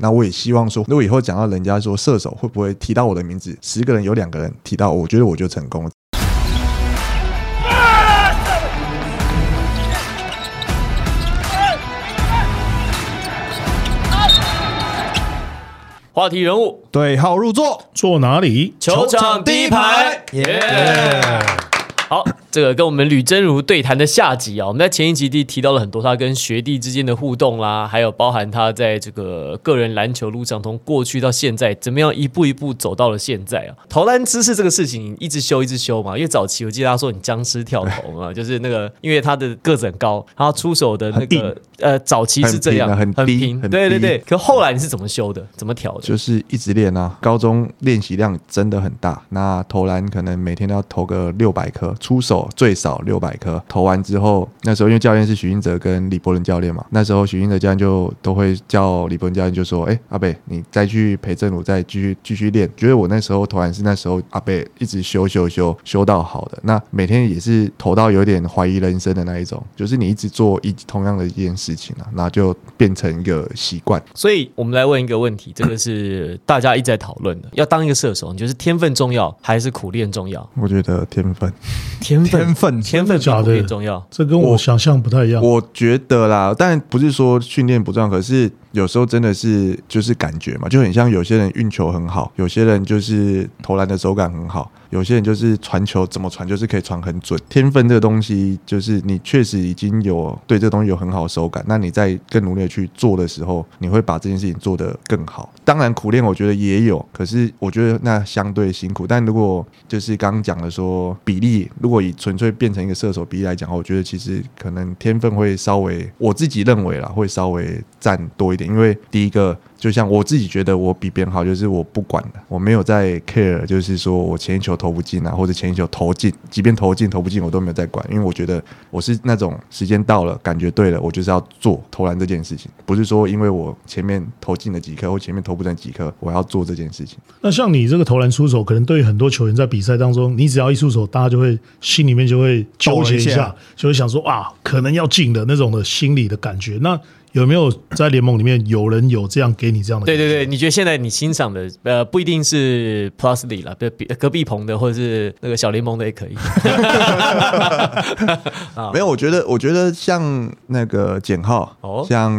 那我也希望说，如果以后讲到人家说射手会不会提到我的名字，十个人有两个人提到，我觉得我就成功了。话题人物，对号入座，坐哪里？球场第一排，耶！好，这个跟我们吕真如对谈的下集啊，我们在前一集地提到了很多他跟学弟之间的互动啦，还有包含他在这个个人篮球路上，从过去到现在，怎么样一步一步走到了现在啊？投篮姿势这个事情一直修一直修嘛，因为早期我记得他说你僵尸跳投嘛，就是那个因为他的个子很高，他出手的那个呃早期是这样很低，对对对，可后来你是怎么修的？怎么调的？就是一直练啊，高中练习量真的很大，那投篮可能每天都要投个六百颗。出手最少六百颗，投完之后，那时候因为教练是许英哲跟李伯伦教练嘛，那时候许英哲教练就都会叫李伯伦教练就说：“哎，阿贝，你再去陪正鲁，再继续继续练。”觉得我那时候投篮是那时候阿贝一直修修修修到好的，那每天也是投到有点怀疑人生的那一种，就是你一直做一同样的一件事情啊，那就变成一个习惯。所以我们来问一个问题，这个是大家一直在讨论的：要当一个射手，你觉得天分重要还是苦练重要？我觉得天分。天天分，天分假的重要，这跟我想象不太一样。我觉得啦，但不是说训练不重要，可是。有时候真的是就是感觉嘛，就很像有些人运球很好，有些人就是投篮的手感很好，有些人就是传球怎么传就是可以传很准。天分这个东西，就是你确实已经有对这东西有很好的手感，那你在更努力的去做的时候，你会把这件事情做得更好。当然苦练我觉得也有，可是我觉得那相对辛苦。但如果就是刚刚讲的说比例，如果以纯粹变成一个射手比例来讲，我觉得其实可能天分会稍微，我自己认为啦，会稍微占多一因为第一个。就像我自己觉得我比别人好，就是我不管了，我没有在 care，就是说我前一球投不进啊，或者前一球投进，即便投进投不进，我都没有在管，因为我觉得我是那种时间到了，感觉对了，我就是要做投篮这件事情，不是说因为我前面投进了几颗或前面投不进几颗，我要做这件事情。那像你这个投篮出手，可能对于很多球员在比赛当中，你只要一出手，大家就会心里面就会纠结一下，就会想说啊，可能要进的那种的心理的感觉。那有没有在联盟里面有人有这样给你这样的？对对对，你觉得现在你欣赏的呃不一定是 Plus 里了，隔壁隔壁棚的或者是那个小联盟的也可以。没有，我觉得我觉得像那个简浩，哦，像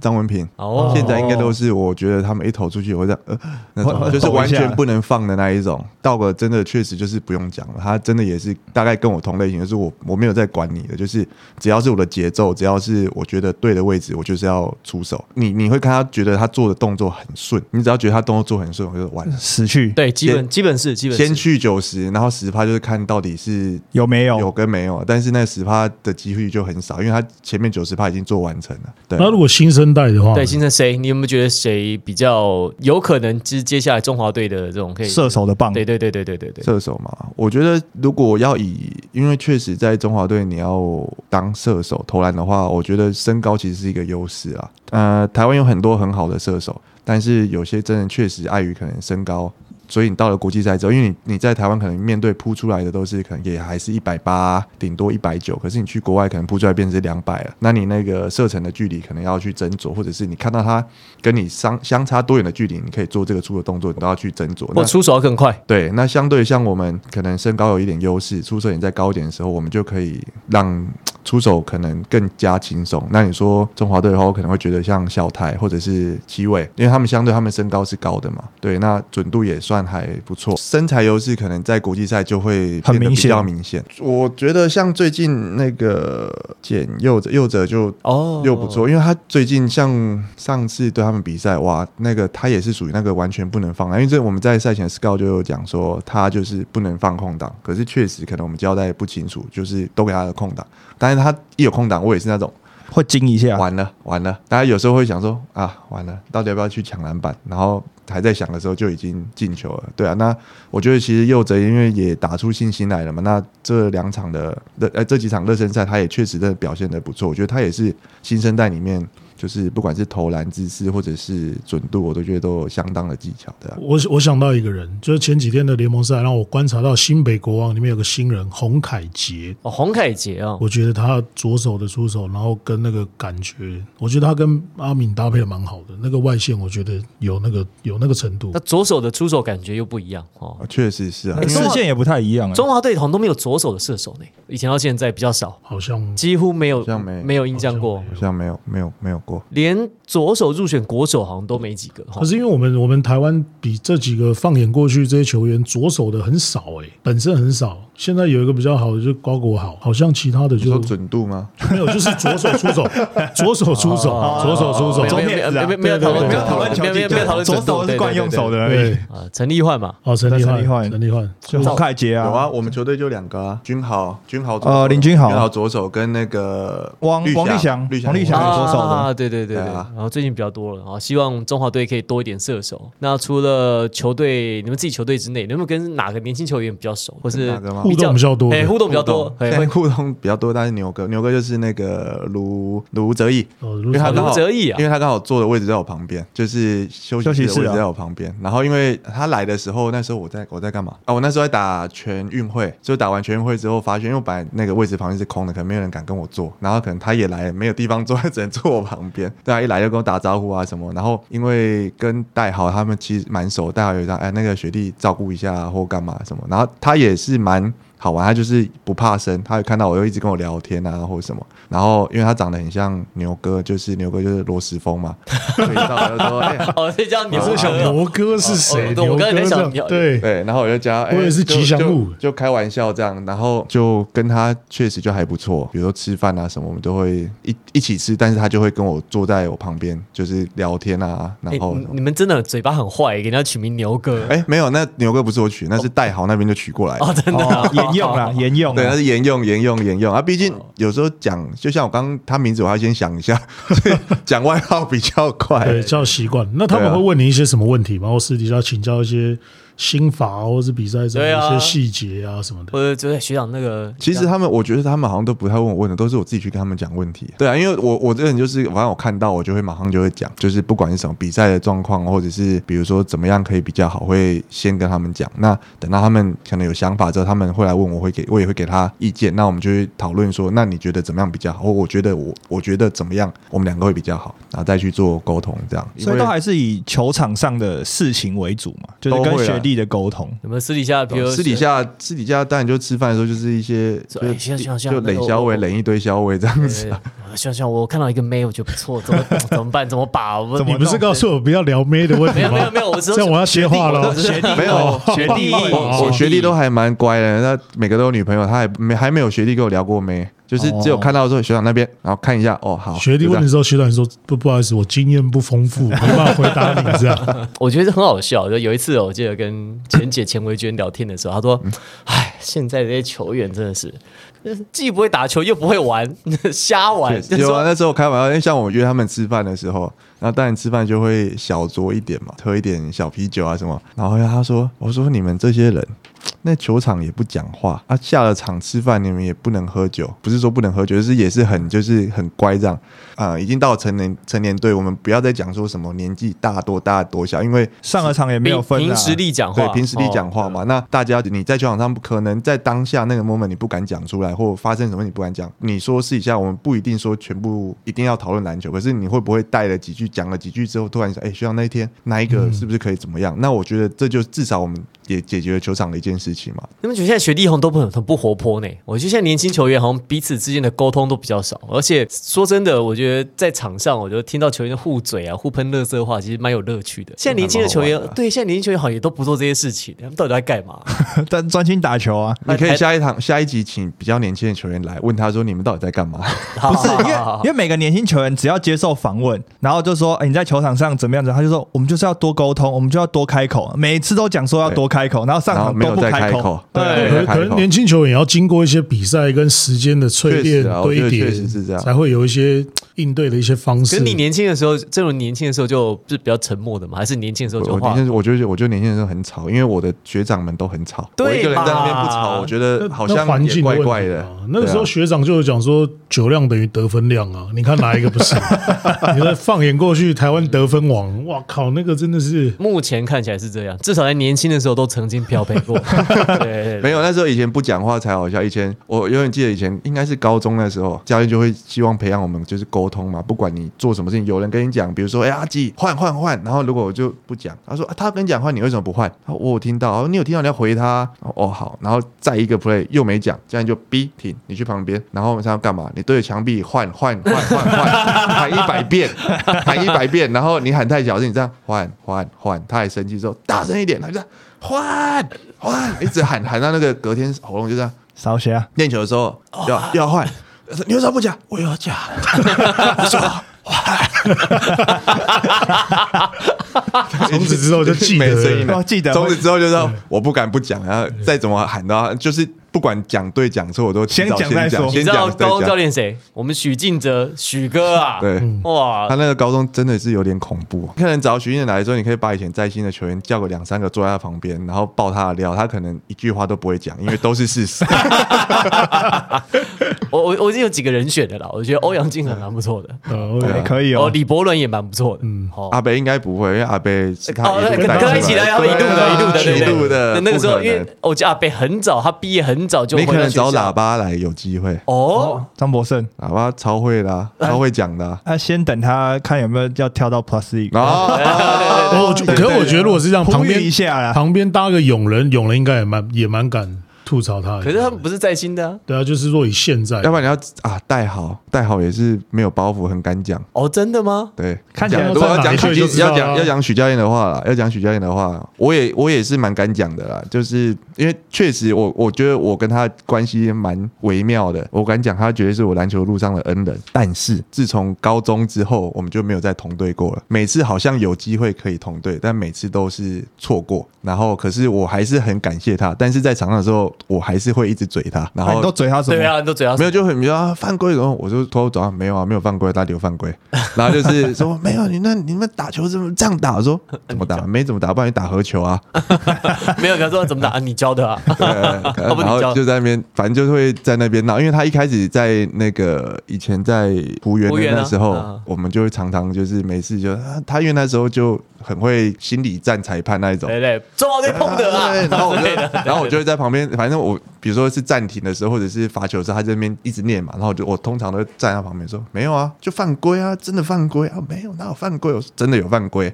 张文平，哦，现在应该都是我觉得他们一投出去会这样，呃，那种就是完全不能放的那一种。道格真的确实就是不用讲了，他真的也是大概跟我同类型，就是我我没有在管你的，就是只要是我的节奏，只要是我觉得对的位置，我。就是要出手，你你会看他觉得他做的动作很顺，你只要觉得他动作做很顺，我就完了，死去。对，基本基本是基本先去九十，然后十趴就是看到底是有没有有跟没有，但是那十趴的机会就很少，因为他前面九十趴已经做完成了。对，那如果新生代的话，对新生谁，你有没有觉得谁比较有可能是接下来中华队的这种可以射手的棒？对对对对对对对，射手嘛，我觉得如果要以，因为确实在中华队你要当射手投篮的话，我觉得身高其实是一个优势啊。呃，台湾有很多很好的射手，但是有些真人确实碍于可能身高。所以你到了国际赛之后，因为你你在台湾可能面对扑出来的都是可能也还是一百八，顶多一百九，可是你去国外可能扑出来变成两百了，那你那个射程的距离可能要去斟酌，或者是你看到他跟你相相差多远的距离，你可以做这个出的动作，你都要去斟酌。我出手更快。对，那相对像我们可能身高有一点优势，出手点再高一点的时候，我们就可以让出手可能更加轻松。那你说中华队的话，我可能会觉得像小台或者是七伟，因为他们相对他们身高是高的嘛，对，那准度也算。算还不错，身材优势可能在国际赛就会很明显，比较明显。我觉得像最近那个简佑哲，佑哲就哦。又不错，因为他最近像上次对他们比赛，哇，那个他也是属于那个完全不能放，因为这我们在赛前 scout 就有讲说他就是不能放空档，可是确实可能我们交代不清楚，就是都给他的空档，但是他一有空档，我也是那种会惊一下，完了完了，大家有时候会想说啊，完了，到底要不要去抢篮板，然后。还在想的时候就已经进球了，对啊，那我觉得其实佑哲因为也打出信心来了嘛，那这两场的热呃这几场热身赛他也确实的表现的不错，我觉得他也是新生代里面就是不管是投篮姿势或者是准度，我都觉得都有相当的技巧的。我我想到一个人，就是前几天的联盟赛，让我观察到新北国王里面有个新人洪凯杰，哦，洪凯杰啊，我觉得他左手的出手，然后跟那个感觉，我觉得他跟阿敏搭配的蛮好的，那个外线我觉得有那个有那个程度那。左手的出手感觉又不一样哦。哦确实是啊，视线也不太一样、欸。中华队好像都没有左手的射手呢，以前到现在比较少，好像几乎没有好像没没有印象过，好像没有没有没有过。连左手入选国手好像都没几个。哈可是因为我们我们台湾比这几个放眼过去，这些球员左手的很少诶、本身很少。现在有一个比较好的就是瓜果好，好像其他的就准度吗？没有，就是左手出手，左手出手，左手出手没。有没有没有没有没有讨论没有讨论没有讨论左手是惯用手的而对已。，啊，陈立焕嘛，哦，陈立焕，陈立焕陈立焕，就洪凯杰啊，有啊，我们球队就两个啊，君豪，君豪左呃林君豪君豪左手跟那个王绿王立祥绿王立祥翔左手的啊，对对对对，然后最近比较多了啊，希望中华队可以多一点射手。那除了球队，你们自己球队之内，你们跟哪个年轻球员比较熟，或是哪个吗互动比较多的哎，互动比较多，哎会互动比较多，但是牛哥，牛哥就是那个卢卢泽义，哦，因为他刚好卢泽义啊因为他刚好坐的位置在我旁边，就是休息休息室的位置在我旁边。然后因为他来的时候，那时候我在我在干嘛啊？我那时候在打全运会，就打完全运会之后，发现因为我本来那个位置旁边是空的，可能没有人敢跟我坐，然后可能他也来，没有地方坐，只能坐我旁边。对啊，一来就跟我打招呼啊什么。然后因为跟戴豪他们其实蛮熟，戴豪有一张哎那个学弟照顾一下、啊、或干嘛什么，然后他也是蛮。好玩，他就是不怕生，他会看到我又一直跟我聊天啊，或者什么。然后因为他长得很像牛哥，就是牛哥就是罗时峰嘛，所以到我就说，哎、哦，所以叫牛哥牛哥是谁？我牛哥对，对，然后我就加，哎我也是吉祥物就就，开玩笑这样，然后就跟他确实就还不错，比如说吃饭啊什么，我们都会一一起吃，但是他就会跟我坐在我旁边，就是聊天啊，然哎后你你们真的嘴巴很坏，给人家取名牛哥。哎、没有，那牛哥不是我取，那是代豪那边就取过来的。哦，真的啊哦，沿用啦，沿用啊。对，他是沿用、沿用、沿用啊！毕竟有时候讲，就像我刚刚他名字，我要先想一下，讲外号比较快。对，叫习惯。那他们会问你一些什么问题吗？我私底下请教一些心法，或是比赛上的对啊一些细节啊什么的。或者就是学长那个，其实他们，我觉得他们好像都不太问我问的，都是我自己去跟他们讲问题。对啊，因为我我这个人就是，反正我看到我就会马上就会讲，就是不管是什么比赛的状况，或者是比如说怎么样可以比较好，会先跟他们讲。那等到他们可能有想法之后，他们会来问我，会给我也会给他意见。那我们就会讨论说，那你觉得怎么样比较好？或我觉得我我觉得怎么样，我们两个会比较好，然后再去做沟通这样。所以都还是以球场上的事情为主嘛，就是跟学弟的沟通。有没有私底下，比如私底下私底下当然就吃饭的时候就是一些就说哎像像像就那个垒小尾我垒一堆小尾这样子。像像我看到一个妹，我觉得不错，怎么 怎么办？怎么把？我怎么你不是告诉我不要聊妹的问题没有吗？没有没有，我是这样我要学话了学弟没有学弟我我学弟都还蛮乖的，那每个都有女朋友，他还没还没有学弟跟我聊过没，就是只有看到说学长那边，然后看一下，哦好，学弟问的时候，学长说不不好意思，我经验不丰富，没办法回答你这样。我觉得很好笑。就有一次，我记得跟钱姐钱维娟聊天的时候，她说：“哎，现在这些球员真的是，既不会打球又不会玩，瞎玩。”有啊，那时候开玩笑，因为像我约他们吃饭的时候，然后当然吃饭就会小酌一点嘛，喝一点小啤酒啊什么。然后他说：“我说你们这些人，那球场也不讲话啊，下了场吃饭你们也不能喝酒，不是说不能喝酒，就是也是很就是很乖这样啊、已经到成年成年队，我们不要再讲说什么年纪大多大多小，因为上了场也没有分啊凭凭实力讲话，对，凭实力讲话嘛。哦。那大家你在球场上不可能在当下那个 moment 你不敢讲出来，或发生什么你不敢讲。你说试一下我们不一定说全部一定要讨论篮球，可是你会不会带了几句讲了几句之后，突然想，哎、学长那一天那一个是不是可以怎么样？那我觉得这就至少我们也解决了球场的一件事情嘛。你们觉得现在学弟红都不很很不活泼呢？我觉得现在年轻球员好像彼此之间的沟通都比较少，而且说真的，我觉得在场上，我觉得听到球员互嘴啊、互喷乐色话，其实蛮有乐趣的。现在年轻的球员对现在年轻球员好像也都不做这些事情，他们到底在干嘛？但专心打球啊。你可以下一场下一集请比较年轻的球员来问他说，你们到底在干嘛？不是，因为因为每个年轻球员只要接受访问，然后就说、哎你在球场上怎么样子，他就说我们就是要多沟通，我们就要多开口，每一次都讲说要多开口，然后上场没有都不开再开口，对。可能年轻球员也要经过一些比赛跟时间的淬炼堆叠确实是这，样。才会有一些应对的一些方式。可是你年轻的时候，这种年轻的时候就是比较沉默的嘛，还是年轻的时候就话？我年轻，我觉得我觉得年轻的时候很吵，因为我的学长们都很吵，对我一个人在那边不吵，我觉得好像环境怪怪的。啊。那个时候学长就有讲说，酒量等于得分量啊，你看哪一个不是？你再放眼过去，台湾得分王，哇靠，那个真的是目前看起来是这样，至少在年轻的时候都曾经漂配过。没有，那时候以前不讲话才好笑。以前我永远记得，以前应该是高中那时候，教练就会希望培养我们就是沟通嘛，不管你做什么事情，有人跟你讲，比如说，哎、阿基换换换，然后如果我就不讲，他说、啊他跟你讲换，你为什么不换？他说我有听到，哦你有听到你要回他，哦好，然后再一个 play 又没讲，教练就逼停，你去旁边，然后他要干嘛？你对着墙壁换换换换换，喊一百遍，喊一百遍，然后你喊太小声，你这样换换换，他还生气说大声一点，他就这样换换，一直喊喊到那个隔天喉咙就这样。少血啊，练球的时候要要换，你为什么不讲？我要讲，我说从此之后就记得没声音了，哦记得。从此之后就是我不敢不讲，然后再怎么喊都要，就是不管讲对讲错，我都先讲再说你知道高中教练谁？我们许晋哲，许哥啊。对。哇他，那个高中真的是有点恐怖，可能找许晋哲来的时候，你可以把以前在新的球员叫个两三个坐在他旁边，然后爆他的料，他可能一句话都不会讲，因为都是事实。我我我已经有几个人选的啦，我觉得欧阳靖很蛮不错的，呃，可以哦。李伯伦也蛮不错的，嗯，哦。阿北应该不会，因为阿北是他跟他一起来，然后一路的，一路的，对一对对路的，那个时候，因为我记得阿北很早，他毕业很早就你可能找喇叭来有机会，哦，张博胜，喇叭超会的啊，超会讲的啊。那先等他看有没有要跳到 Plus 我我觉可是我觉得如果是这样，旁边一下啦。旁边搭个永人，永人应该也蛮也蛮敢吐槽他。可是他们不是在新的啊对啊，就是说以现在要不然你要啊带好，带好也是没有包袱，很敢讲。哦，真的吗？对，看起来讲如果要讲许要讲要讲许教练的话啦，要讲许教练的话，我也我也是蛮敢讲的啦，就是因为确实我我觉得我跟他关系蛮微妙的，我敢讲他绝对是我篮球路上的恩人。但是自从高中之后，我们就没有再同队过了。每次好像有机会可以同队，但每次都是错过。然后可是我还是很感谢他，但是在场上的时候，我还是会一直嘴他，然后啊你都嘴他什么？对啊，你都嘴要没有，就很比较啊犯规，然后我就偷偷找他，没有啊，没有犯规，他有犯规。然后就是说没有，你那你们打球怎么这样打？我说怎么打？没怎么打，不然你打何球啊。没有，他说怎么打？啊你教的啊？对然后就在那边，反正就会在那边闹，因为他一开始在那个以前在湖园的时候，啊我们就会常常就是每次就啊他因为那时候就很会心理战裁判那一种。对对，中华队碰的啊对，然后我就然后我就会在旁边，反正我比如说是暂停的时候，或者是罚球的时候，他在那边一直念嘛，然后我就我通常都会站在他旁边说没有啊，就犯规啊，真的犯规啊，没有哪有犯规，我说真的有犯规，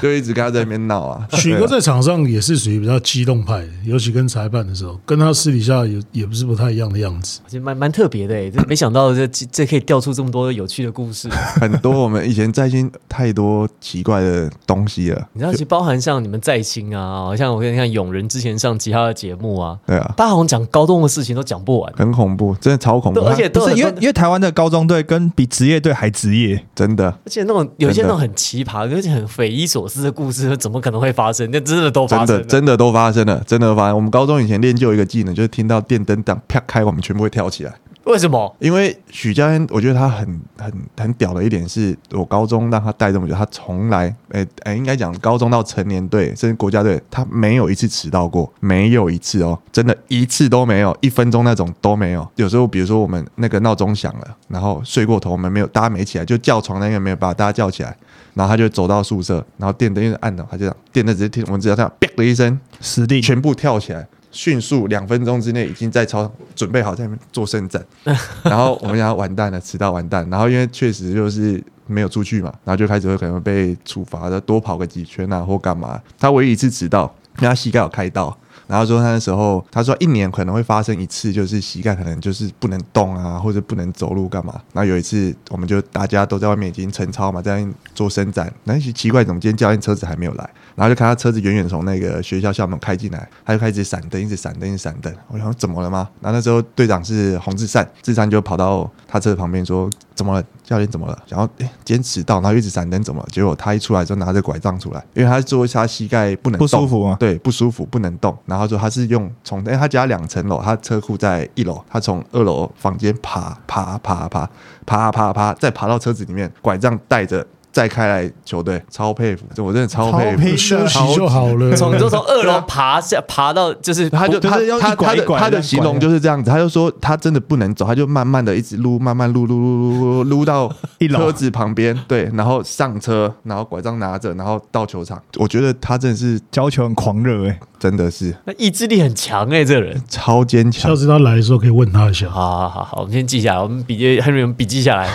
就一直跟他在那边闹啊。许哥在场上也是属于比较激动派的，尤其跟裁判的时候，跟他私底下也也不是不太一样的样子。其实蛮蛮特别的哎，这没想到这这可以调出这么多有趣的故事。很多我们以前在新太多奇怪的东西了，你知道，其实包含像你们在新啊，好像我跟你看永仁之前上其他的节目啊，对啊，大家好像讲高中的事情都讲不完，很恐怖，真的超恐怖，而且都是因为因为台湾的高中队跟比职业队还职业，真的而且那种有一些那种很奇葩，而且很匪夷所思的故事，怎么可能会发生？那真的都发生真。的真的都发生了，真的发生。我们高中以前练就一个技能，就是听到电灯档啪开，我们全部会跳起来。为什么？因为许教练，我觉得他很很很屌的一点是，我高中让他带这么久，他从来，诶、诶、应该讲高中到成年队甚至国家队，他没有一次迟到过，没有一次哦，真的一次都没有，一分钟那种都没有。有时候比如说我们那个闹钟响了，然后睡过头，我们没有，大家没起来，就叫床那个没有把大家叫起来，然后他就走到宿舍，然后电灯一直按了，他就这样，电灯直接听，我们只要这样，啪的一声，实力全部跳起来，迅速两分钟之内已经在操场准备好在那边做伸展，然后我们想要完蛋了，迟到完蛋，然后因为确实就是没有出去嘛，然后就开始会可能被处罚的多跑个几圈啊或干嘛。他唯一一次迟到，因为他膝盖有开刀。然后说他那时候他说一年可能会发生一次，就是膝盖可能就是不能动啊，或者不能走路干嘛。然后有一次我们就大家都在外面已经晨操嘛，在做伸展，那奇怪，怎么今天教练车子还没有来？然后就看他车子远远从那个学校校门开进来，他就开始闪灯，一直闪灯，一直闪灯。我想怎么了吗？然后那时候队长是洪志善，志善就跑到他车子旁边说：“怎么了？教练怎么了？”然后哎，坚持到，然后一直闪灯，怎么了？结果他一出来就拿着拐杖出来，因为他说他膝盖不能不舒服吗？对，不舒服，不能动。然后说他是用从，因为他家两层楼，他车库在一楼，他从二楼房间爬爬爬爬爬爬爬爬，再爬到车子里面，拐杖带着。再开来球队，超佩服，这我真的超佩服。休息就好了，从就从二楼爬下爬到，就是他就他他他的他的形容就是这样子，他就说他真的不能走，他就慢慢的一直撸，慢慢撸撸撸撸撸到 车子旁边，对，然后上车，然后拐杖拿着，然后到球场。我觉得他真的是教球很狂热哎，真的是，那意志力很强哎，这个人超坚强。下次他来的时候可以问他一下。好好好好，我们先记下来，我们笔记还没有笔记下来。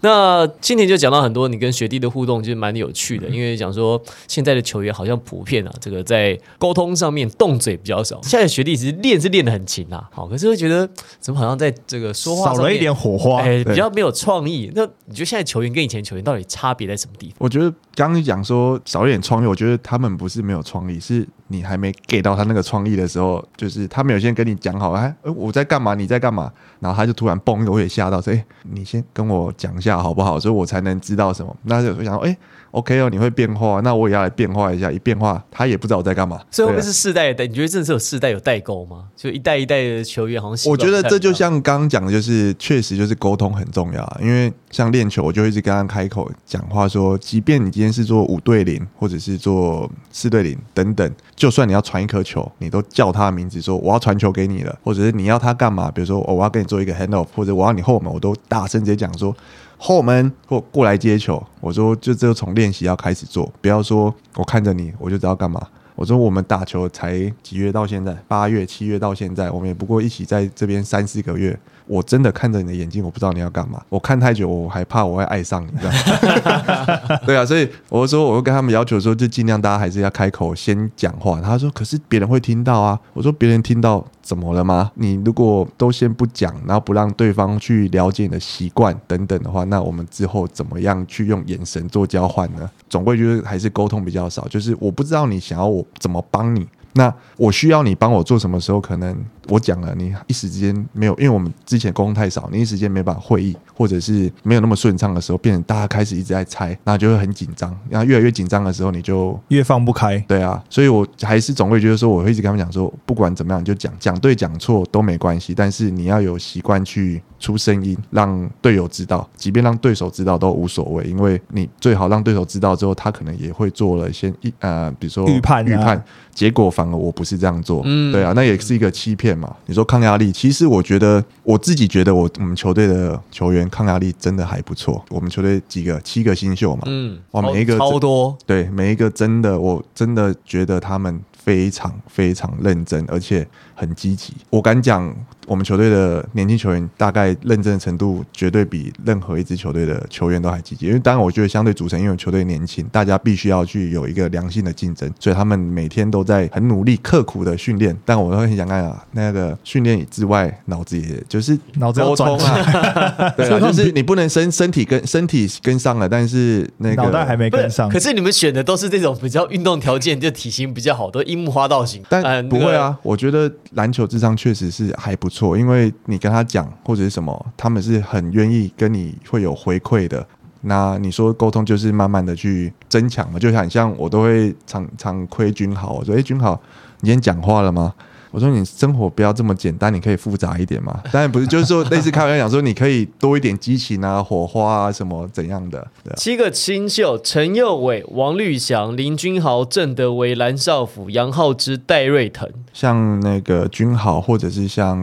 那今天就讲到很多你跟学弟的互动，就是蛮有趣的。因为讲说现在的球员好像普遍啊，这个在沟通上面动嘴比较少。现在学弟其实练是练的很勤啊，好，可是会觉得怎么好像在这个说话少了一点火花，哎，比较没有创意。那你觉得现在球员跟以前球员到底差别在什么地方？我觉得刚刚讲说少一点创意，我觉得他们不是没有创意，是你还没给到他那个创意的时候，就是他没有先跟你讲好，哎，我在干嘛？你在干嘛？然后他就突然蹦，我也吓到，说，哎，你先跟我讲一下。好不好？所以我才能知道什么。那就想，哎。OK 哦，你会变化，那我也要来变化一下。一变化，他也不知道我在干嘛。所以会不会是世代的？你觉得真的是有世代有代沟吗？就一代一代的球员好像。我觉得这就像刚刚讲的，就是确实就是沟通很重要。因为像练球，我就一直跟他开口讲话说，即便你今天是做五对零，或者是做四对零等等，就算你要传一颗球，你都叫他的名字，说我要传球给你了，或者是你要他干嘛？比如说，我要跟你做一个 hand off，或者我要你后门，我都大声直接讲说。后门或过来接球，我说就这个从练习要开始做，不要说我看着你我就知道干嘛。我说我们打球才几月到现在，八月七月到现在，我们也不过一起在这边三四个月。我真的看着你的眼睛，我不知道你要干嘛。我看太久，我还怕我会爱上你，对啊，所以我说，我会跟他们要求说，就尽量大家还是要开口先讲话。他说，可是别人会听到啊。我说，别人听到怎么了吗？你如果都先不讲，然后不让对方去了解你的习惯等等的话，那我们之后怎么样去用眼神做交换呢？总归就是还是沟通比较少，就是我不知道你想要我怎么帮你。那我需要你帮我做什么时候？可能我讲了，你一时之间没有，因为我们之前沟通太少，你一时间没办法会议，或者是没有那么顺畅的时候，变成大家开始一直在猜，那就会很紧张。然后越来越紧张的时候，你就越放不开。对啊，所以我还是总会觉得说，我会一直跟他们讲说，不管怎么样，就讲讲对讲错都没关系，但是你要有习惯去出声音，让队友知道，即便让对手知道都无所谓，因为你最好让对手知道之后，他可能也会做了先一呃，比如说预判预判。结果反而我不是这样做，嗯对啊，那也是一个欺骗嘛。你说抗压力，其实我觉得我自己觉得我我们球队的球员抗压力真的还不错。我们球队几个七个新秀嘛，嗯，哇，每一个超多，对，每一个真的，我真的觉得他们非常非常认真，而且很积极。我敢讲。我们球队的年轻球员大概认真的程度，绝对比任何一支球队的球员都还积极。因为当然，我觉得相对组成，因为球队年轻，大家必须要去有一个良性的竞争，所以他们每天都在很努力、刻苦的训练。但我会很想看啊，那个训练之外，脑子也就是脑子要转啊，对啊，就是你不能身身体跟身体跟上了，但是那个脑袋还没跟上。可是你们选的都是这种比较运动条件，就体型比较好，的樱木花道型。但不会啊，我觉得篮球智商确实是还不错。错，因为你跟他讲或者是什么，他们是很愿意跟你会有回馈的。那你说沟通就是慢慢的去增强嘛，就很像我都会常常亏君豪，我说哎君豪，你今天讲话了吗？我说你生活不要这么简单，你可以复杂一点嘛。当然不是，就是说类似开玩笑讲说，你可以多一点激情啊、火花啊什么怎样的。七个新秀：陈佑伟、王绿祥、林君豪、郑德维、蓝少辅、杨浩之、戴瑞腾。像那个君豪，或者是像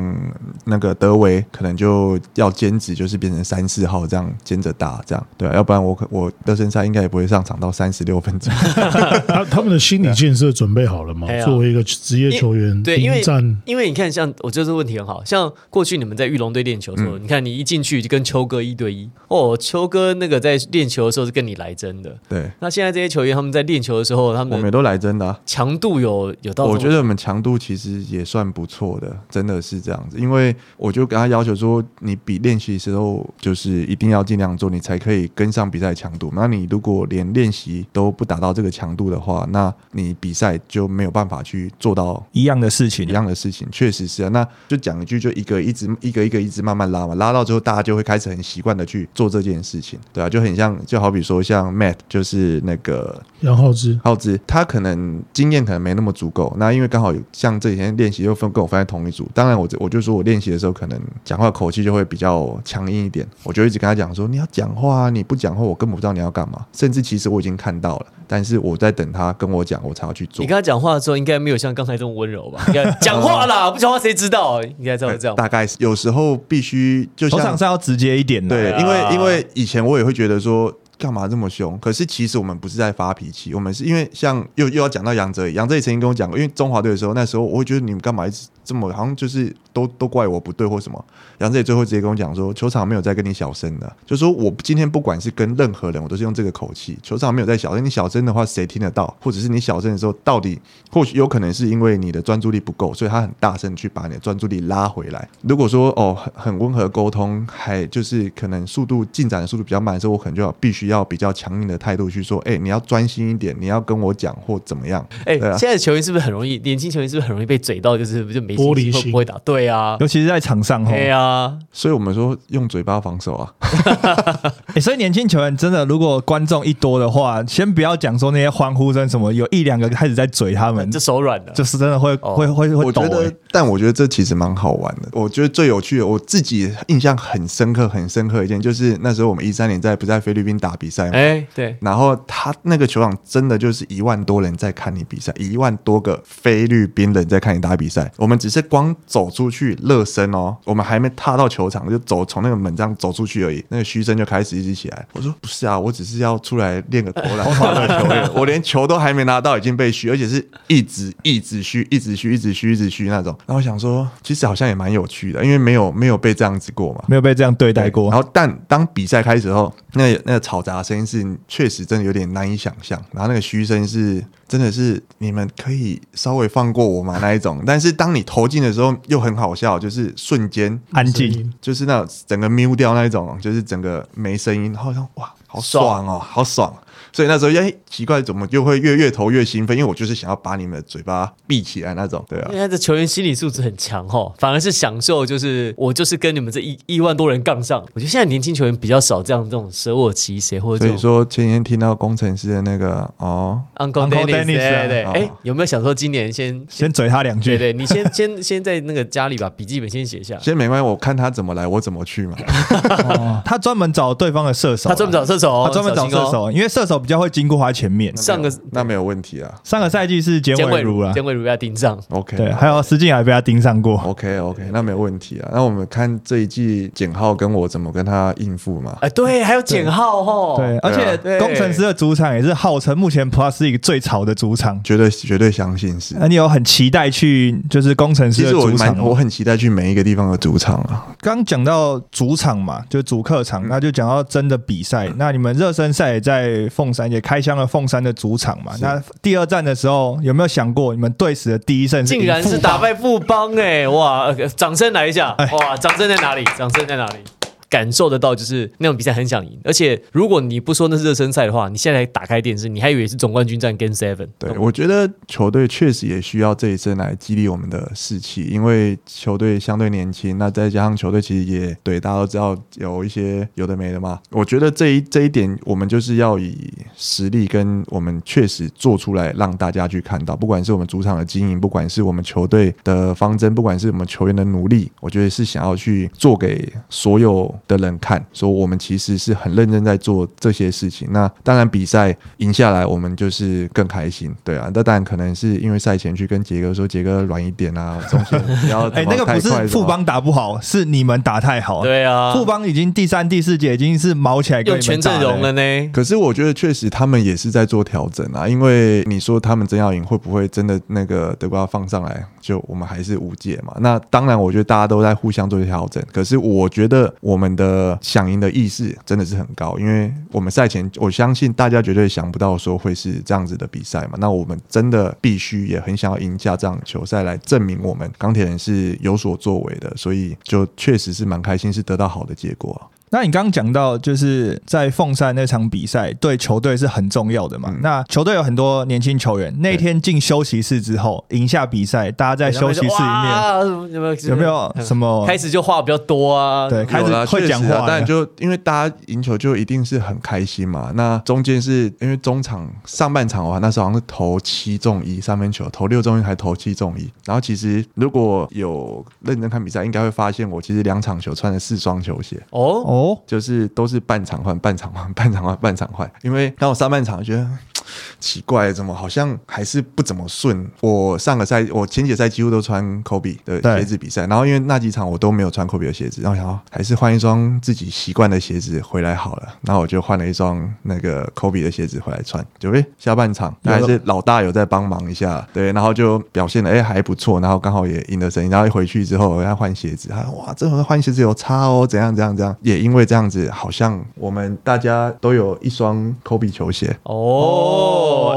那个德维，可能就要兼职，就是变成三四号这样兼着打，这样对啊，要不然我可我热身赛应该也不会上场到三十六分钟。他他们的心理建设准备好了吗？作为一个职业球员，对，因为。因为你看，像我觉得这个问题很好，像过去你们在玉龙队练球的时候，你看你一进去就跟秋哥一对一哦，秋哥那个在练球的时候是跟你来真的。对，那现在这些球员他们在练球的时候，他们我们都来真的，强度有有到。我觉得我们强度。其实也算不错的，真的是这样子。因为我就跟他要求说，你比练习的时候就是一定要尽量做，你才可以跟上比赛强度。那你如果连练习都不达到这个强度的话，那你比赛就没有办法去做到一样的事情一，样的事情，确实是啊。那就讲一句，就一个一直一个一个一直慢慢拉嘛，拉到之后，大家就会开始很习惯的去做这件事情，对啊，就很像，就好比说像 Matt，就是那个杨浩之，浩之，他可能经验可能没那么足够，那因为刚好有像这几天练习又分跟我分在同一组，当然我我就说我练习的时候可能讲话口气就会比较强硬一点，我就一直跟他讲说你要讲话啊，你不讲话我根本不知道你要干嘛，甚至其实我已经看到了，但是我在等他跟我讲，我才要去做你跟。他讲话的时候，应该没有像刚才这么温柔吧？应该讲话啦，不讲话谁知道？应该这样这样。大概是有时候必须就球像场上要直接一点的。对，啊因为因为以前我也会觉得说。干嘛这么凶？可是其实我们不是在发脾气，我们是因为像又又要讲到杨哲宇，杨哲宇曾经跟我讲过，因为中华队的时候，那时候我会觉得你们干嘛一直这么好像就是都都怪我不对或什么。杨哲也最后直接跟我讲说，球场没有在跟你小声的，就说我今天不管是跟任何人，我都是用这个口气，球场没有在小声，你小声的话谁听得到？或者是你小声的时候，到底或许有可能是因为你的专注力不够，所以他很大声去把你的专注力拉回来。如果说哦很很温和沟通，还就是可能速度进展的速度比较慢的时候，我可能就要必须要比较强硬的态度去说，哎、你要专心一点，你要跟我讲或怎么样。哎、现在的球员是不是很容易？年轻球员是不是很容易被嘴到？就是就没玻璃会不会打？对啊，尤其是在场上吼，对啊，所以我们说用嘴巴防守啊，欸所以年轻球员真的，如果观众一多的话，先不要讲说那些欢呼声什么，有一两个开始在嘴他们，这手软的。就是真的会哦会会会抖我觉得欸。，但我觉得这其实蛮好玩的。我觉得最有趣的，我自己印象很深刻、很深刻一件，就是那时候我们一三年在不在菲律宾打比赛嘛，哎、对，然后他那个球场真的就是一万多人在看你比赛，一万多个菲律宾人在看你打比赛。我们只是光走出去热身哦，我们还没踏到球场，就走从那个门这样走出去而已，那个嘘声就开始一直起来。我说不是啊，我只是要出来练个投篮、我连球都还没拿到，已经被嘘，而且是一直一直嘘，一直嘘，一直嘘，一直嘘那种。然后我想说，其实好像也蛮有趣的，因为没有没有被这样子过嘛。没有被这样对待过然。后，但当比赛开始后，那个那个嘈杂的声音是确实真的有点难以想象。然后那个嘘声是真的是你们可以稍微放过我吗那一种。但是当你投进的时候又很好笑，就是瞬间安静，就是那整个 mute 掉那一种，就是整个没声音，然后说哇好爽哦，好爽。所以那时候，哎，奇怪，怎么就会越越投越兴奋？因为我就是想要把你们的嘴巴闭起来那种，对啊因。为这球员心理素质很强哦，反而是享受，就是我就是跟你们这一一万多人杠上。我觉得现在年轻球员比较少这样这种舍我其谁或者所以说前几天听到工程师的那个哦，Uncle 啊对对，哦哎，有没有想说今年先先嘴他两句。对对，你先 先先在那个家里把笔记本先写下。先没关系，我看他怎么来，我怎么去嘛。哦他专门找对方的射手啊，他专门找射手哦，他专门找。射手，因为射手比较会经过他前面。上个那没有问题啊。上个赛季是简简伟伟如了，简伟如被他盯上，OK，对，还有施晋还被他盯上过。OK OK，那没有问题啊。那我们看这一季简浩跟我怎么跟他应付嘛。哎，对，还有简浩哈，对，而且工程师的主场也是号称目前 Plus League 最潮的主场。绝对绝对相信是。那你有很期待去就是工程师其实我的主场我很期待去每一个地方的主场啊。刚讲到主场嘛，就主客场，嗯那就讲到真的比赛。那你们热身赛也在凤山，也开箱了凤山的主场嘛。那第二站的时候，有没有想过你们队史的第一胜是竟然是打败富邦哎，哇！呃掌声来一下哎，哇！掌声在哪里？掌声在哪里？感受得到，就是那种比赛很想赢，而且如果你不说那是热身赛的话，你现在打开电视，你还以为是总冠军战跟 Seven。对，我觉得球队确实也需要这一阵来激励我们的士气，因为球队相对年轻，那再加上球队其实也对大家都知道有一些有的没的嘛。我觉得这一这一点，我们就是要以实力跟我们确实做出来，让大家去看到，不管是我们主场的经营，不管是我们球队的方针，不管是我们球员的努力，我觉得是想要去做给所有的人看，说我们其实是很认真在做这些事情。那当然比赛赢下来，我们就是更开心，对啊。那当然可能是因为赛前去跟杰哥说，杰哥软一点啊，中线不要哎、那个不是富邦打不好，是你们打太好。，对啊，富邦已经第三、第四节已经是毛起来跟全你们打阵容了。呢。可是我觉得确实他们也是在做调整啊，因为你说他们真要赢，会不会真的那个德国放上来，就我们还是无解嘛？那当然，我觉得大家都在互相做调整。可是我觉得我们们的想赢的意识真的是很高，因为我们赛前我相信大家绝对想不到说会是这样子的比赛嘛，那我们真的必须也很想要赢下这场球赛来证明我们钢铁人是有所作为的，所以就确实是蛮开心，是得到好的结果。那你刚刚讲到，就是在凤山那场比赛，对球队是很重要的嘛？嗯那球队有很多年轻球员，那天进休息室之后，赢下比赛，大家在休息室里面有没有有没有什么 开始就话比较多啊？对开始会讲话了但就因为大家赢球就一定是很开心嘛。那中间是因为中场上半场的话，那时候好像是投七中一三分球，投六中一还投七中一。然后其实如果有认真看比赛，应该会发现我其实两场球穿了四双球鞋。哦，哦，就是都是半场换、半场换、半场换、半场换。因为当我上半场觉得奇怪，怎么好像还是不怎么顺。我上个赛，我前几赛几乎都穿 Kobe 的鞋子比赛，然后因为那几场我都没有穿 Kobe 的鞋子，然后想要还是换一双自己习惯的鞋子回来好了。然后我就换了一双那个 Kobe 的鞋子回来穿。就诶、下半场还是老大有在帮忙一下，对，然后就表现的诶、还不错，然后刚好也赢了胜利。然后一回去之后，我要换鞋子，他说哇，这回换鞋子有差哦，怎样怎样怎样。也因为这样子，好像我们大家都有一双 Kobe 球鞋。哦，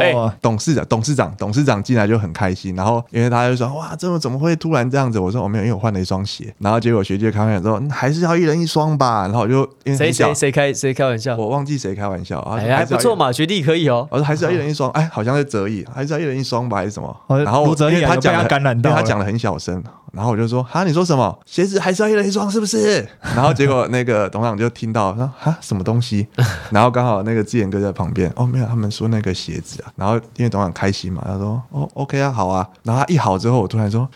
哎，董事长，董事长，董事长进来就很开心，然后因为他就说哇，这么怎么会突然这样子？我说我没有，因为我换了一双鞋。然后结果学姐开玩笑说，嗯还是要一人一双吧。然后我就因为谁谁谁开谁开玩笑？我忘记谁开玩笑，哎，还不错。嘛，学弟可以哦。我说还是要一人一双，哎，好像是泽毅，还是要一人一双吧，还是什么？哦然后因为他被他讲得因感染到了为他讲的很小声，然后我就说哈，你说什么？鞋子还是要一人一双，是不是？然后结果那个董事长就听到，说哈什么东西？然后刚好那个志远哥在旁边，哦没有，他们说那个鞋子啊。然后因为董事长开心嘛，他说哦 OK 啊，好啊。然后他一好之后，我突然说。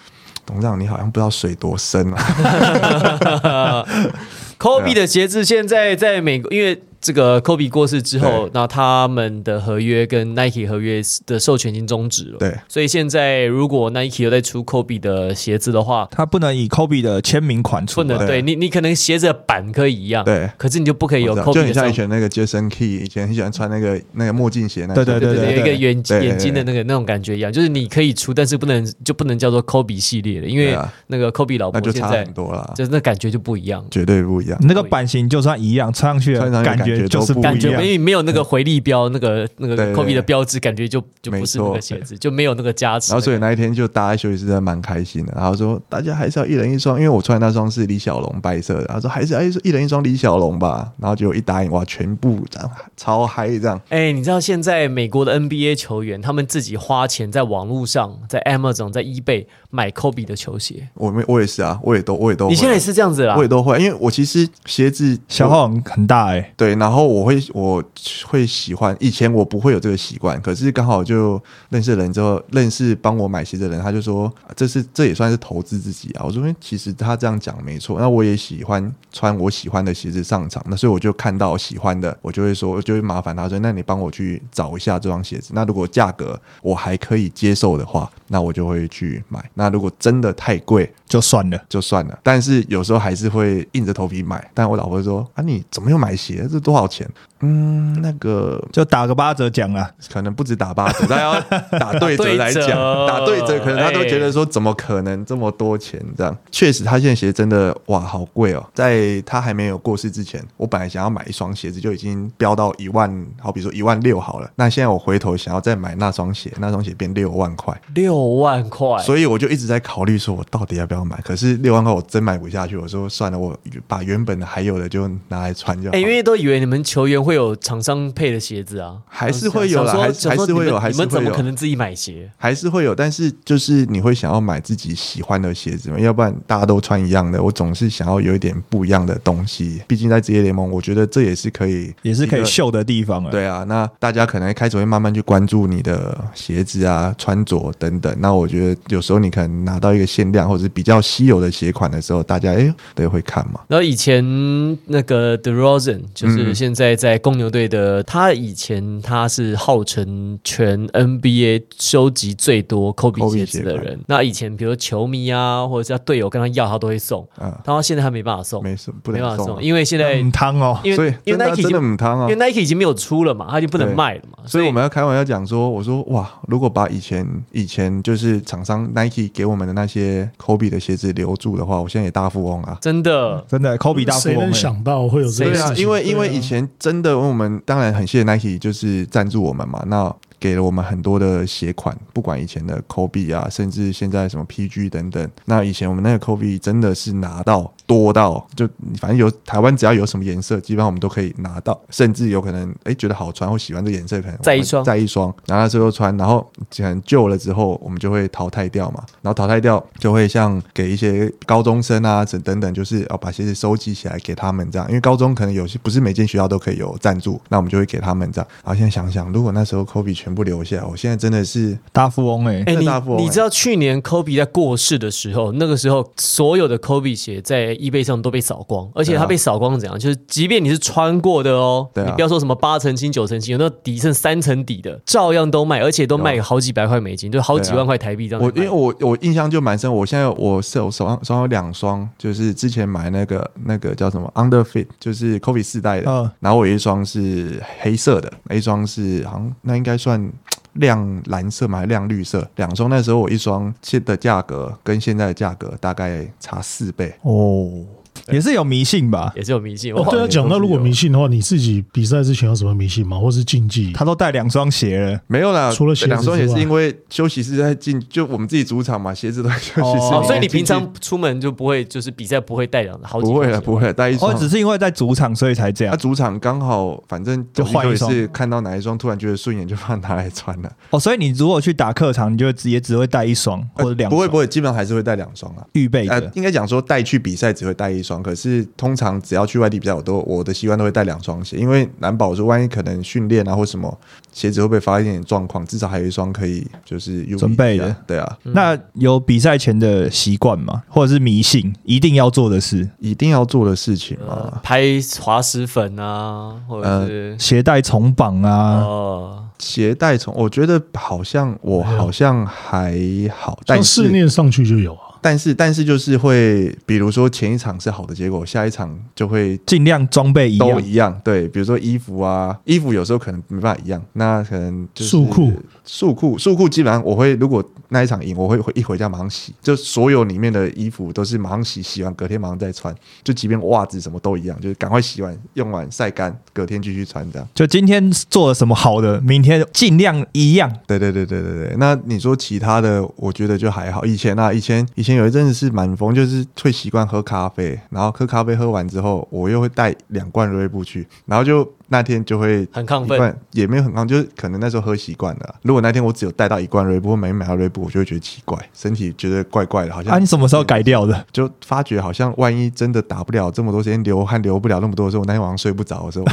董事长，你好像不知道水多深啊！Kobe 的鞋子现在在美国，因为这个 Kobe 过世之后，那他们的合约跟 Nike 合约的授权已经终止了。对，所以现在如果 Nike 有在出 Kobe 的鞋子的话，他不能以 Kobe 的签名款出，不能对你，你可能鞋子的版可以一样，对。可是你就不可以有 Kobe 就像以前那个 Jason Key，以前很喜欢穿那个那个墨镜鞋那种对对对对，有一个眼眼睛的那个那种感觉一样，就是你可以出，但是不能就不能叫做 Kobe 系列了，因为那个 Kobe 老那就差婆现在很多了，就是那感觉就不一样，绝对不一样。那个版型就算一样，穿上去的感感觉就是感觉不一样。没没有那个回力标，那个 那个 Kobe 的标志，感觉就就不是那个鞋子，就没有那个加持。然后所以那一天就大家休息室真的蛮开心的，然后说大家还是要一人一双，因为我穿的那双是李小龙白色的，然后说还是要一人一双李小龙吧，然后结果一答应哇，全部这样超嗨这样，哎、你知道现在美国的 NBA 球员，他们自己花钱在网络上，在 Amazon、在 eBay 买 Kobe 的球鞋。我没我也是啊，我也都我也都你现在也是这样子啦我？也都会，因为我其实鞋子消耗很很大哎、对，然后我会我会喜欢，以前我不会有这个习惯，可是刚好就认识人之后，认识帮我买鞋的人，他就说这是这也算是投资自己啊。我说其实他这样讲没错，那我也喜欢穿我喜欢的鞋子上场，那所以我就看到喜欢的，我就会说，就会麻烦他说，那你帮我去找一下这双鞋子。那如果价格我还可以接受的话，那我就会去买。那如果真的太贵，就算了。就算了。但是有时候还是会硬着头皮买。但我老婆说：“啊，你怎么又买鞋？这多少钱？”嗯，那个就打个八折讲啊，可能不止打八折，他要打对折来讲，打打对折可能他都觉得说怎么可能这么多钱这样？确实，他现在鞋真的哇好贵哦。在他还没有过世之前，我本来想要买一双鞋子就已经飙到一万，好比说一万六好了。那现在我回头想要再买那双鞋，那双鞋变六万块。六万块，所以我就一直在考虑，说我到底要不要买？可是六万块我真买不下去，我说算了，我把原本的还有的就拿来穿就好。哎、因为都以为你们球员会有厂商配的鞋子啊，还是会有啦还是还是会有你们你们怎么还是有可能自己买鞋？还是会有，但是就是你会想要买自己喜欢的鞋子嘛，要不然大家都穿一样的，我总是想要有一点不一样的东西。毕竟在职业联盟，我觉得这也是可以，也是可以秀的地方啊。对啊，那大家可能开始会慢慢去关注你的鞋子啊、穿着等等。那我觉得有时候你可能拿到一个限量或者是比较稀有的鞋款的时候，大家哎对会看嘛。然后以前那个 The Rosen 就是嗯现在在公牛队的，他以前他是号称全 NBA 收集最多 Kobe Kobe 鞋子的人。那以前比如球迷啊，或者是他队友跟他要，他都会送。他现在他没办法送，没什不能送啊没办法送，因为现在很汤哦，因为因为 Nike 已真的经母汤啊因为。Nike 已经没有出了嘛，他就不能卖了嘛，所以我们要开玩笑讲说，我说哇，如果把以前以前就是厂商 Nike 给我们的那些 Kobe 的鞋子留住的话，我现在也大富翁啊。真的真的科比大富翁欸，谁能想到会有这谁对啊，个事情？因为因为以前真的我们当然很谢谢 Nike，就是赞助我们嘛，那给了我们很多的鞋款，不管以前的 Kobe 啊，甚至现在什么 PG 等等。那以前我们那个 Kobe 真的是拿到多到，就反正有台湾只要有什么颜色，基本上我们都可以拿到，甚至有可能哎觉得好穿或喜欢这颜色，可能再一双再一双，然后那时候穿，然后可能旧了之后，我们就会淘汰掉嘛，然后淘汰掉就会像给一些高中生啊等等等，就是哦把鞋子收集起来给他们这样，因为高中可能有些不是每间学校都可以有赞助，那我们就会给他们这样。然后现在想想，如果那时候 Kobe 全部留下，我现在真的是大富翁哎，哎、你真的大富翁你知道去年 Kobe 在过世的时候，那个时候所有的 Kobe 鞋在 eBay 上都被扫光，而且它被扫光怎样？就是即便你是穿过的哦，对啊。你不要说什么八成新、九成新，有那底剩三层底的，照样都卖，而且都卖好几百块美金，就好几万块台币这样。我因为我我印象就蛮深，我现在我手手上手上有两双，就是之前买那个那个叫什么 Underfit，就是 Kobe 四代的，嗯。然后我有一双是黑色的，一双是好像那应该算 亮蓝色嘛，还亮绿色？两双那时候我一双现的价格跟现在的价格大概差四倍。哦，也是有迷信吧？也是有迷信，对啊，讲到如果迷信的话，你自己比赛之前有什么迷信吗？或是竞技？他都带两双鞋了，没有啦，除了鞋两双鞋是因为休息室在进，就我们自己主场嘛，鞋子都在休息室、哦，所以你平常出门就不会，就是比赛不会带两好几不会了，不会了，带一双哦，只是因为在主场所以才这样他、主场刚好，反正就换一双也是看到哪一双突然觉得顺眼，就把它拿来穿了。哦，所以你如果去打客场，你就也只会带一双或者两不会不会，基本上还是会带两双啊。预备的。，呃应该讲说带去比赛只会带一双，可是通常只要去外地比赛，我都我的习惯都会带两双鞋，因为难保说万一可能训练啊或什么鞋子会不会发生一点状况，至少还有一双可以就是用准备的。对啊，那有比赛前的习惯吗？或者是迷信一定要做的事？一定要做的事情呃。拍滑石粉啊，或者是鞋带重绑啊？哦，鞋带重我觉得好像我好像还好，但试念上去就有啊。但是但是就是会，比如说前一场是好的结果，下一场就会尽量装备一样都。一样。对，比如说衣服啊，衣服有时候可能没办法一样，那可能就是束裤，束裤，束裤基本上我会，如果那一场赢，我会会一回家马上洗，就所有里面的衣服都是马上洗，洗完隔天马上再穿，就即便袜子什么都一样，就是赶快洗完用完晒干，隔天继续穿这样。就今天做了什么好的，明天尽量一样。对对对对对对，那你说其他的，我觉得就还好。以前啊，以前以前有一阵子是蛮疯，就是会习惯喝咖啡，然后喝咖啡喝完之后，我又会带两罐瑞布去，然后就那天就会很亢奋也没有很亢，就是可能那时候喝习惯了啊。如果那天我只有带到一罐瑞布，或没买到瑞布，我就会觉得奇怪，身体觉得怪怪的，好像啊，你什么时候改掉的？就发觉好像万一真的打不了这么多时间，流汗流不了那么多的时候，我那天晚上睡不着的时候，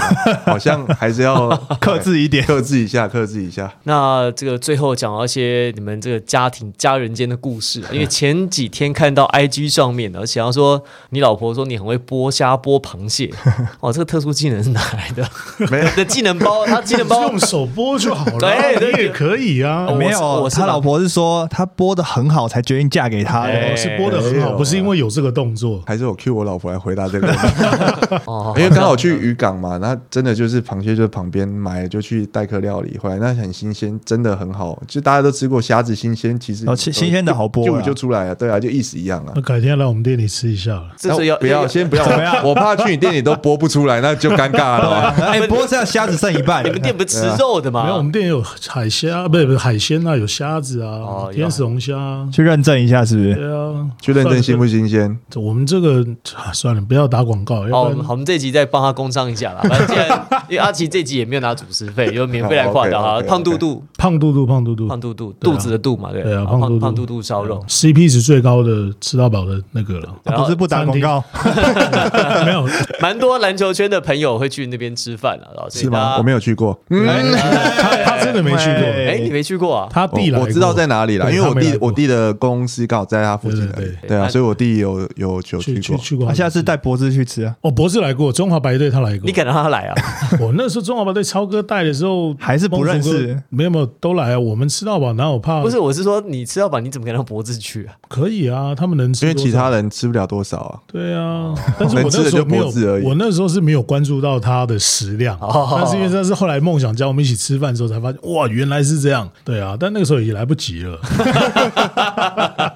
好像还是要 克制一点克制一下，克制一下。那这个最后讲到一些你们这个家庭家人间的故事，因为前几天看到 IG 上面的，而且要说你老婆说你很会剥虾剥螃蟹，哦，这个特殊技能是哪来的？没有你的技能包，他技能包用手剥就好了，对对你也可以啊。哦我没有我，是他老婆是说他剥的很好，才决定嫁给他哎的。我是剥的很好，不是因为有这个动作。还是我 cue 我老婆来回答这个问题，哦因为刚好去渔港嘛，那真的就是螃蟹就旁边买就去代客料理回来，那很新鲜，真的很好，就大家都吃过虾子新鲜，其实哦新新鲜的好剥就啦就出来了，对啊，就意思一样啊那。改天来我们店里吃一下了。这是要不要先不要，我怕去你店里都剥不出来，那就尴尬了哦。哎，播这样虾子剩一半你，们店不是吃肉的吗？没有，我们店有海虾，不是不是海鲜啊，有虾子啊，天使龙虾啊。去认证一下是不是？对啊，去认证新不新鲜？我们这个啊算了，不要打广告，要好，好，我们这集再帮他工商一下啦。反正既然因为阿奇这集也没有拿主持费，就免费来挂的好哈。胖嘟嘟，胖嘟嘟胖嘟嘟胖嘟嘟，肚子的肚嘛，对对啊胖嘟嘟胖嘟嘟烧肉。CP 值最高的吃到饱的那个了。不是不打广告，没有，蛮多篮球圈的朋友会去那边吃饭饭了，然后是吗？我没有去过，他他真的没去过，哎，你没去过啊？他弟来我我知道在哪里了，因为我弟我弟的公司刚好在他附近而已对对，啊，所以我弟有有有去去过。去去过。他，下次带脖子去吃啊，哦，博士来过，中华白队他来过。你，敢让他来啊？我那时候中华白队超哥带的时候还是不认识。没有没有都来啊，我们吃到饱哪有怕？不是，我是说你吃到饱，你怎么敢让脖子去啊？可以啊，他们能吃因为，其他人吃不了多少啊，对啊，但是我吃的就那时候没有脖子而已，我那时候是没有关注到他的食量，哦。但是因为那是后来梦想家我们一起吃饭的时候才发现，哇，原来是这样，对啊，但那个时候也来不及了，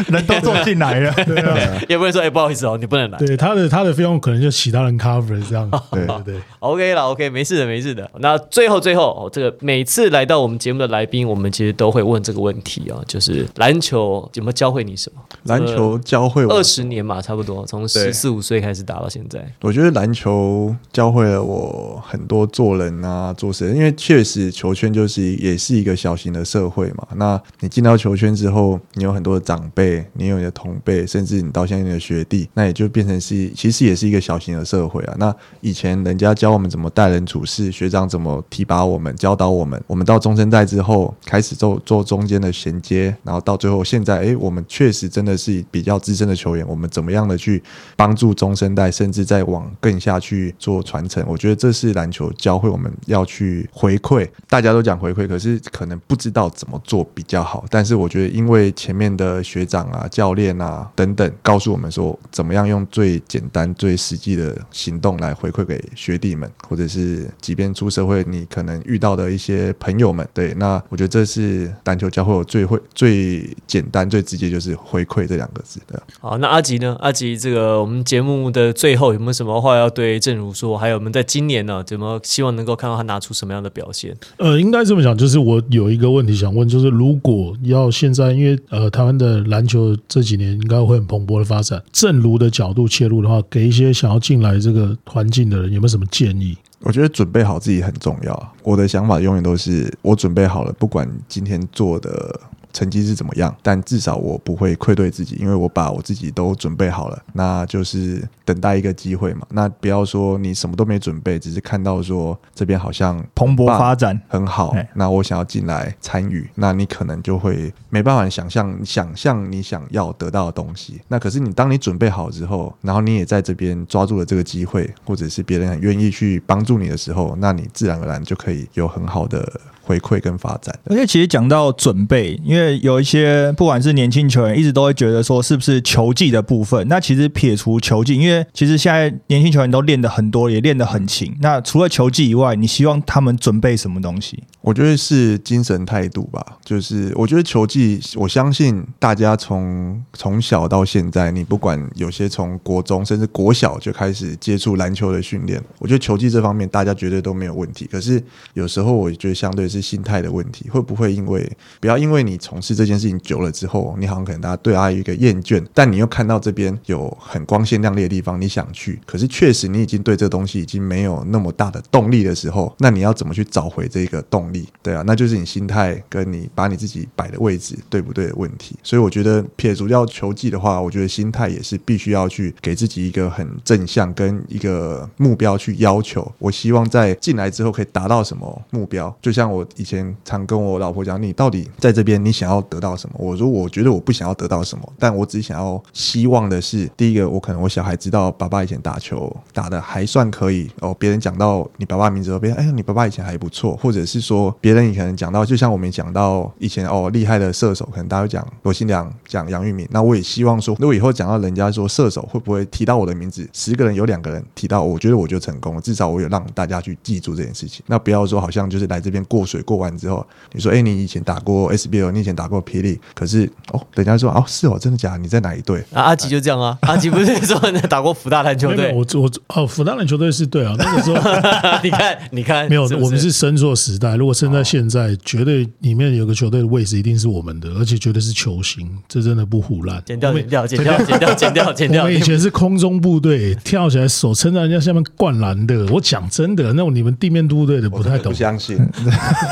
人都坐进来了。对啊，也不会说哎，不好意思哦，你不能来。对他的他的费用可能就其他人 cover 这样，对对对。OK 了，OK，没事的，没事的。那最后最后，哦，这个每次来到我们节目的来宾，我们其实都会问这个问题啊，就是篮球有没有教会你什么？篮球教会我二十年嘛，差不多，从十四五岁开始打到现在。我觉得篮球教会了我很多做人啊、做事，因为确实球圈就是也是一个小型的社会嘛。那你进到球圈之后，你有很多的长辈，你有你的同辈，甚至你到现在的学弟，那也就变成是其实也是一个小型的社会啊。那以前人家教我们怎么待人处事，学长怎么提拔我们、教导我们，我们到中生代之后开始做做中间的衔接，然后到最后现在，诶，我们确实真的是比较资深的球员，我们怎么样的去帮助中生代，甚至再往更下去做传承。我觉得这是篮球教会我们要去回馈。大家都讲回馈，可是可能不知道怎么做比较好。但是我觉得，因为前面的学长啊、教练啊等等，告诉我们说怎么样用最简单、最实际的行动来回馈给学弟们，或者是即便出社会，你可能遇到的一些朋友们。对，那我觉得这是篮球教会我最会、最简单、最直接，就是回馈这两个字的。好，那阿吉呢？阿吉，这个我们节目的最后有没有什么话要对正如说？还有我们在今年呢，怎么希望能够看到他拿出什么样的表现？呃，应该这么讲，就是我有一个问题想问，就是如果要现在，因为呃，台湾的篮就这几年应该会很蓬勃的发展，正如的角度切入的话，给一些想要进来这个环境的人，有没有什么建议？我觉得准备好自己很重要。我的想法永远都是，我准备好了，不管今天做的成绩是怎么样，但至少我不会愧对自己，因为我把我自己都准备好了，那就是等待一个机会嘛。那不要说你什么都没准备，只是看到说这边好像蓬勃发展，很好哎，那我想要进来参与，那你可能就会没办法想象想象你想要得到的东西。那可是你当你准备好之后，然后你也在这边抓住了这个机会，或者是别人很愿意去帮助你的时候，那你自然而然就可以有很好的回馈跟发展。而且其实讲到准备，因为为有一些不管是年轻球员，一直都会觉得说是不是球技的部分。那其实撇除球技，因为其实现在年轻球员都练得很多，也练得很勤。那除了球技以外，你希望他们准备什么东西？我觉得是精神态度吧，就是我觉得球技，我相信大家从从小到现在，你不管有些从国中甚至国小就开始接触篮球的训练，我觉得球技这方面大家绝对都没有问题。可是有时候我觉得相对是心态的问题，会不会因为不要因为你从事这件事情久了之后，你好像可能大家对他有一个厌倦，但你又看到这边有很光鲜亮丽的地方，你想去，可是确实你已经对这个东西已经没有那么大的动力的时候，那你要怎么去找回这个动力？对啊，那就是你心态跟你把你自己摆的位置对不对的问题。所以我觉得撇除掉球技的话，我觉得心态也是必须要去给自己一个很正向跟一个目标去要求。我希望在进来之后可以达到什么目标？就像我以前常跟我老婆讲，你到底在这边你想要得到什么？我说我觉得我不想要得到什么，但我只想要希望的是，第一个我可能我小孩知道爸爸以前打球打的还算可以哦，别人讲到你爸爸名字后，别人哎你爸爸以前还不错，或者是说别人也可能讲到，就像我们讲到以前哦厉害的射手，可能大家会讲罗新良、讲杨玉敏，那我也希望说，如果以后讲到人家说射手会不会提到我的名字，十个人有两个人提到，我觉得我就成功了，至少我有让大家去记住这件事情。那不要说好像就是来这边过水过完之后，你说哎你以前打过 SBL，你前打过霹雳，可是哦人家说哦是哦真的假的？你在哪一队？啊，阿吉就这样啊，阿吉不是说你打过福大篮球队？我我哦，福大篮球队是对啊，那个时候 你看，你看，没有，我们是生错时代。如果生在现在，绝对里面有个球队的位置一定是我们的，而且绝对是球星，这真的不胡乱。剪掉，剪掉，剪掉，剪掉，剪掉，剪掉。我们以前是空中部队，跳起来手撑在人家下面灌篮的。我讲真的，那种你们地面部队的不太懂不。相信。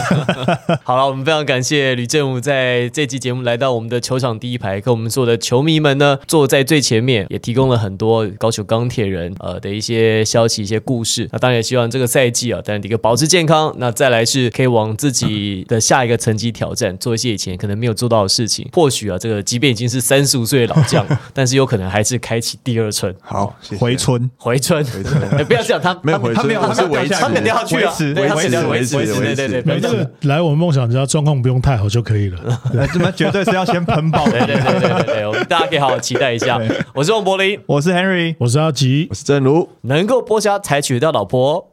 好了，我们非常感谢吕正武在在这期节目来到我们的球场第一排，跟我们所有的球迷们呢坐在最前面，也提供了很多高球钢铁人呃的一些消息、一些故事。那当然也希望这个赛季啊，当然第一个保持健康，那再来是可以往自己的下一个层级挑战，做一些以前可能没有做到的事情。或许啊，这个即便已经是三十五岁的老将，但是有可能还是开启第二春。好，回春回春，回春，哎 不要这样，他没有回春，他没是维持，他没有掉下去啊，维持对他没有掉维持维持，对对对，不要这这样个来我们梦想家状况不用太好就可以了。呃 这么绝对是要先喷爆对对的。对对对对，我们大家可以好好期待一下。我是王柏林，我是 Henry，我是阿吉我，是正如。能够剥虾才娶得到老婆。